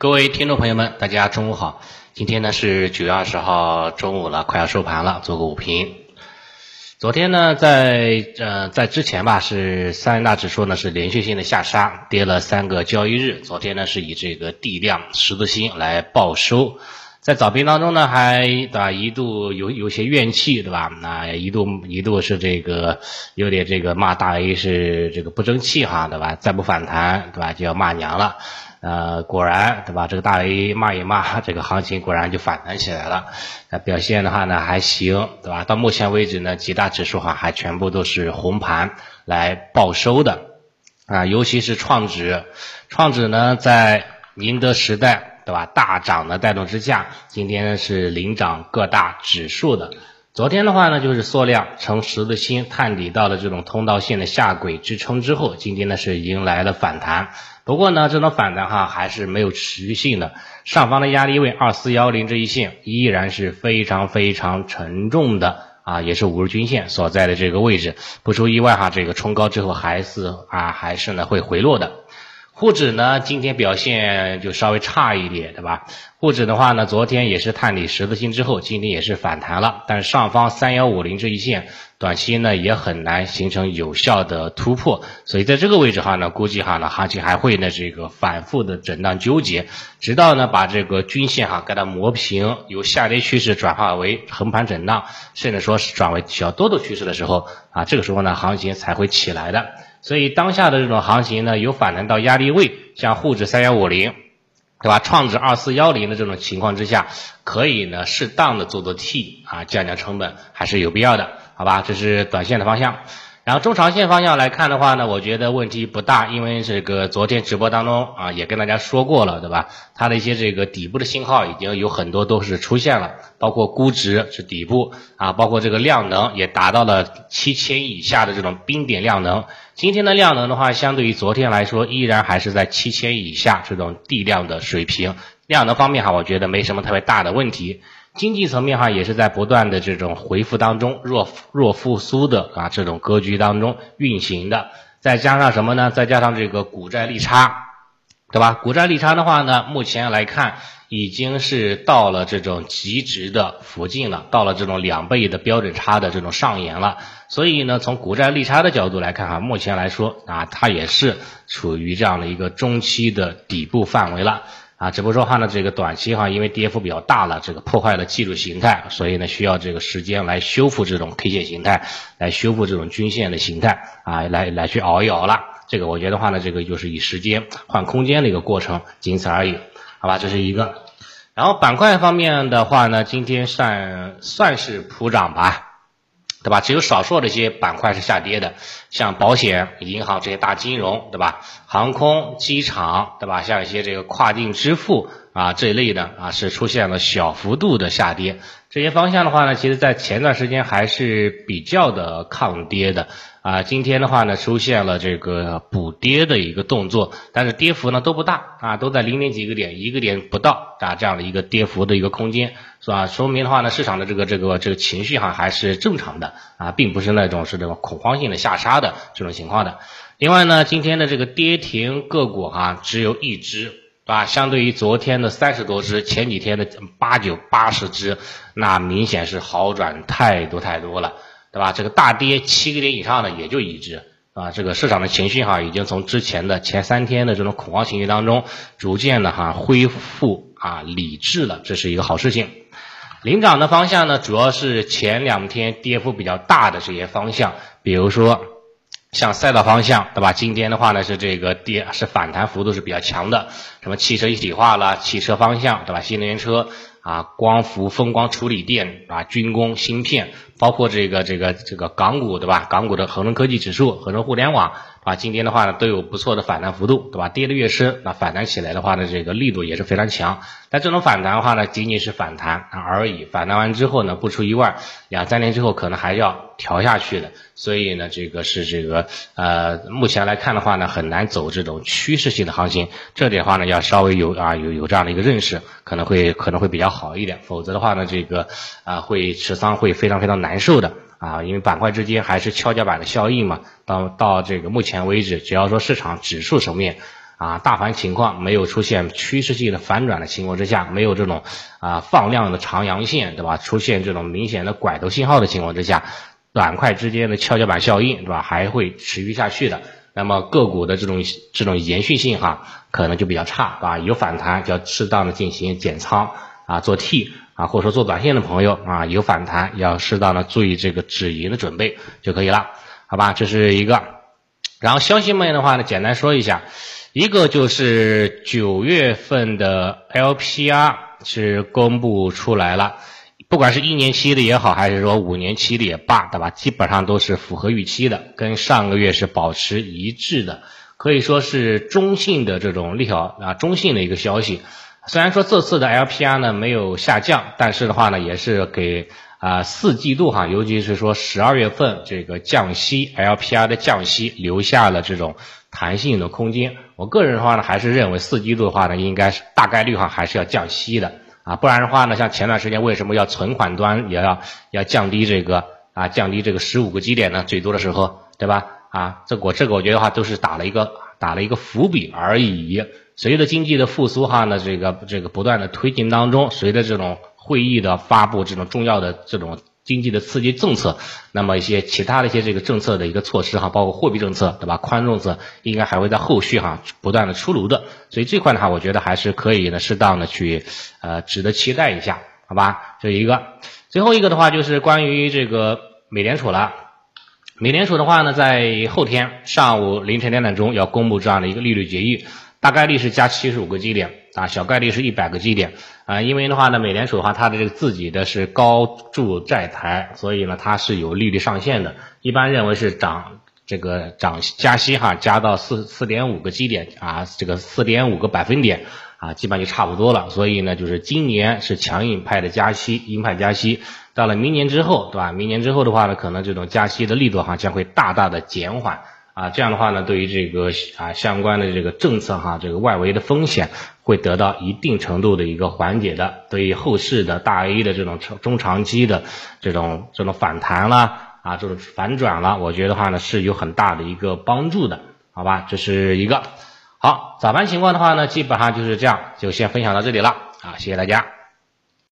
各位听众朋友们，大家中午好。今天呢是九月二十号中午了，快要收盘了，做个午评。昨天呢，在呃在之前吧，是三大指数呢是连续性的下杀，跌了三个交易日。昨天呢是以这个地量十字星来报收。在早评当中呢，还对吧一度有有些怨气，对吧？那一度一度是这个有点这个骂大 A 是这个不争气哈，对吧？再不反弹，对吧？就要骂娘了。呃，果然，对吧？这个大 A 骂一骂，这个行情果然就反弹起来了。那表现的话呢，还行，对吧？到目前为止呢，几大指数哈还全部都是红盘来报收的啊，尤其是创指，创指呢在宁德时代，对吧？大涨的带动之下，今天呢是领涨各大指数的。昨天的话呢，就是缩量呈十字星探底到了这种通道线的下轨支撑之后，今天呢是迎来了反弹。不过呢，这种反弹哈还是没有持续性的，上方的压力位二四幺零这一线依然是非常非常沉重的啊，也是五日均线所在的这个位置。不出意外哈，这个冲高之后还是啊还是呢会回落的。沪指呢，今天表现就稍微差一点，对吧？沪指的话呢，昨天也是探底十字星之后，今天也是反弹了，但是上方三幺五零这一线，短期呢也很难形成有效的突破，所以在这个位置哈呢，估计哈呢，行情还会呢这个反复的震荡纠结，直到呢把这个均线哈给它磨平，由下跌趋势转化为横盘震荡，甚至说是转为小多头趋势的时候啊，这个时候呢，行情才会起来的。所以当下的这种行情呢，有反弹到压力位，像沪指三幺五零，对吧？创指二四幺零的这种情况之下，可以呢适当的做做 T 啊，降降成本还是有必要的，好吧？这是短线的方向。然后中长线方向来看的话呢，我觉得问题不大，因为这个昨天直播当中啊也跟大家说过了，对吧？它的一些这个底部的信号已经有很多都是出现了，包括估值是底部啊，包括这个量能也达到了七千以下的这种冰点量能。今天的量能的话，相对于昨天来说，依然还是在七千以下这种地量的水平。量能方面哈，我觉得没什么特别大的问题。经济层面哈也是在不断的这种回复当中，弱弱复苏的啊这种格局当中运行的，再加上什么呢？再加上这个股债利差，对吧？股债利差的话呢，目前来看已经是到了这种极值的附近了，到了这种两倍的标准差的这种上沿了。所以呢，从股债利差的角度来看哈，目前来说啊，它也是处于这样的一个中期的底部范围了。啊，只不过说话呢，这个短期哈，因为跌幅比较大了，这个破坏了技术形态，所以呢，需要这个时间来修复这种 K 线形态，来修复这种均线的形态啊，来来去熬一熬了。这个我觉得话呢，这个就是以时间换空间的一个过程，仅此而已，好吧？这是一个。然后板块方面的话呢，今天算算是普涨吧。对吧？只有少数这些板块是下跌的，像保险、银行这些大金融，对吧？航空、机场，对吧？像一些这个跨境支付啊这一类的啊，是出现了小幅度的下跌。这些方向的话呢，其实在前段时间还是比较的抗跌的。啊，今天的话呢，出现了这个补跌的一个动作，但是跌幅呢都不大啊，都在零点几个点，一个点不到啊，这样的一个跌幅的一个空间，是吧？说明的话呢，市场的这个这个这个情绪哈还是正常的啊，并不是那种是这种恐慌性的下杀的这种情况的。另外呢，今天的这个跌停个股哈只有一只，啊，相对于昨天的三十多只，前几天的八九八十只，那明显是好转太多太多了。对吧？这个大跌七个点以上的也就一只啊。这个市场的情绪哈，已经从之前的前三天的这种恐慌情绪当中，逐渐的哈恢复啊理智了，这是一个好事情。领涨的方向呢，主要是前两天跌幅比较大的这些方向，比如说像赛道方向，对吧？今天的话呢是这个跌是反弹幅度是比较强的，什么汽车一体化了，汽车方向，对吧？新能源车。啊，光伏、风光处理电啊，军工芯片，包括这个这个这个港股对吧？港股的恒生科技指数、恒生互联网啊，今天的话呢都有不错的反弹幅度，对吧？跌的越深，那反弹起来的话呢，这个力度也是非常强。但这种反弹的话呢，仅仅是反弹而已，反弹完之后呢，不出意外，两三年之后可能还要调下去的。所以呢，这个是这个呃，目前来看的话呢，很难走这种趋势性的行情。这点的话呢，要稍微有啊有有这样的一个认识，可能会可能会比较好一点。否则的话呢，这个啊会持仓会非常非常难难受的啊，因为板块之间还是跷跷板的效应嘛。到到这个目前为止，只要说市场指数层面。啊，大盘情况没有出现趋势性的反转的情况之下，没有这种啊放量的长阳线，对吧？出现这种明显的拐头信号的情况之下，板块之间的跷跷板效应，对吧？还会持续下去的。那么个股的这种这种延续性哈，可能就比较差，啊，有反弹就要适当的进行减仓啊，做 T 啊，或者说做短线的朋友啊，有反弹要适当的注意这个止盈的准备就可以了，好吧？这是一个。然后消息面的话呢，简单说一下。一个就是九月份的 LPR 是公布出来了，不管是一年期的也好，还是说五年期的也罢，对吧？基本上都是符合预期的，跟上个月是保持一致的，可以说是中性的这种利好啊，中性的一个消息。虽然说这次的 LPR 呢没有下降，但是的话呢，也是给啊四季度哈，尤其是说十二月份这个降息 LPR 的降息留下了这种。弹性的空间，我个人的话呢，还是认为四季度的话呢，应该是大概率哈还是要降息的啊，不然的话呢，像前段时间为什么要存款端也要要降低这个啊降低这个十五个基点呢？最多的时候，对吧？啊，这我这个我觉得话都是打了一个打了一个伏笔而已。随着经济的复苏哈呢，这个这个不断的推进当中，随着这种会议的发布，这种重要的这种。经济的刺激政策，那么一些其他的一些这个政策的一个措施哈，包括货币政策对吧？宽政策应该还会在后续哈不断的出炉的，所以这块的话，我觉得还是可以呢，适当的去呃值得期待一下，好吧？这一个，最后一个的话就是关于这个美联储了，美联储的话呢，在后天上午凌晨两点钟要公布这样的一个利率决议。大概率是加七十五个基点啊，小概率是一百个基点啊，因为的话呢，美联储的话，它的这个自己的是高筑债台，所以呢，它是有利率上限的，一般认为是涨这个涨加息哈，加到四四点五个基点啊，这个四点五个百分点啊，基本就差不多了，所以呢，就是今年是强硬派的加息，鹰派加息，到了明年之后，对吧？明年之后的话呢，可能这种加息的力度哈将会大大的减缓。啊，这样的话呢，对于这个啊相关的这个政策哈，这个外围的风险会得到一定程度的一个缓解的，对于后市的大 A 的这种长中长期的这种这种反弹啦，啊这种反转了，我觉得话呢是有很大的一个帮助的，好吧，这是一个。好早盘情况的话呢，基本上就是这样，就先分享到这里了啊，谢谢大家。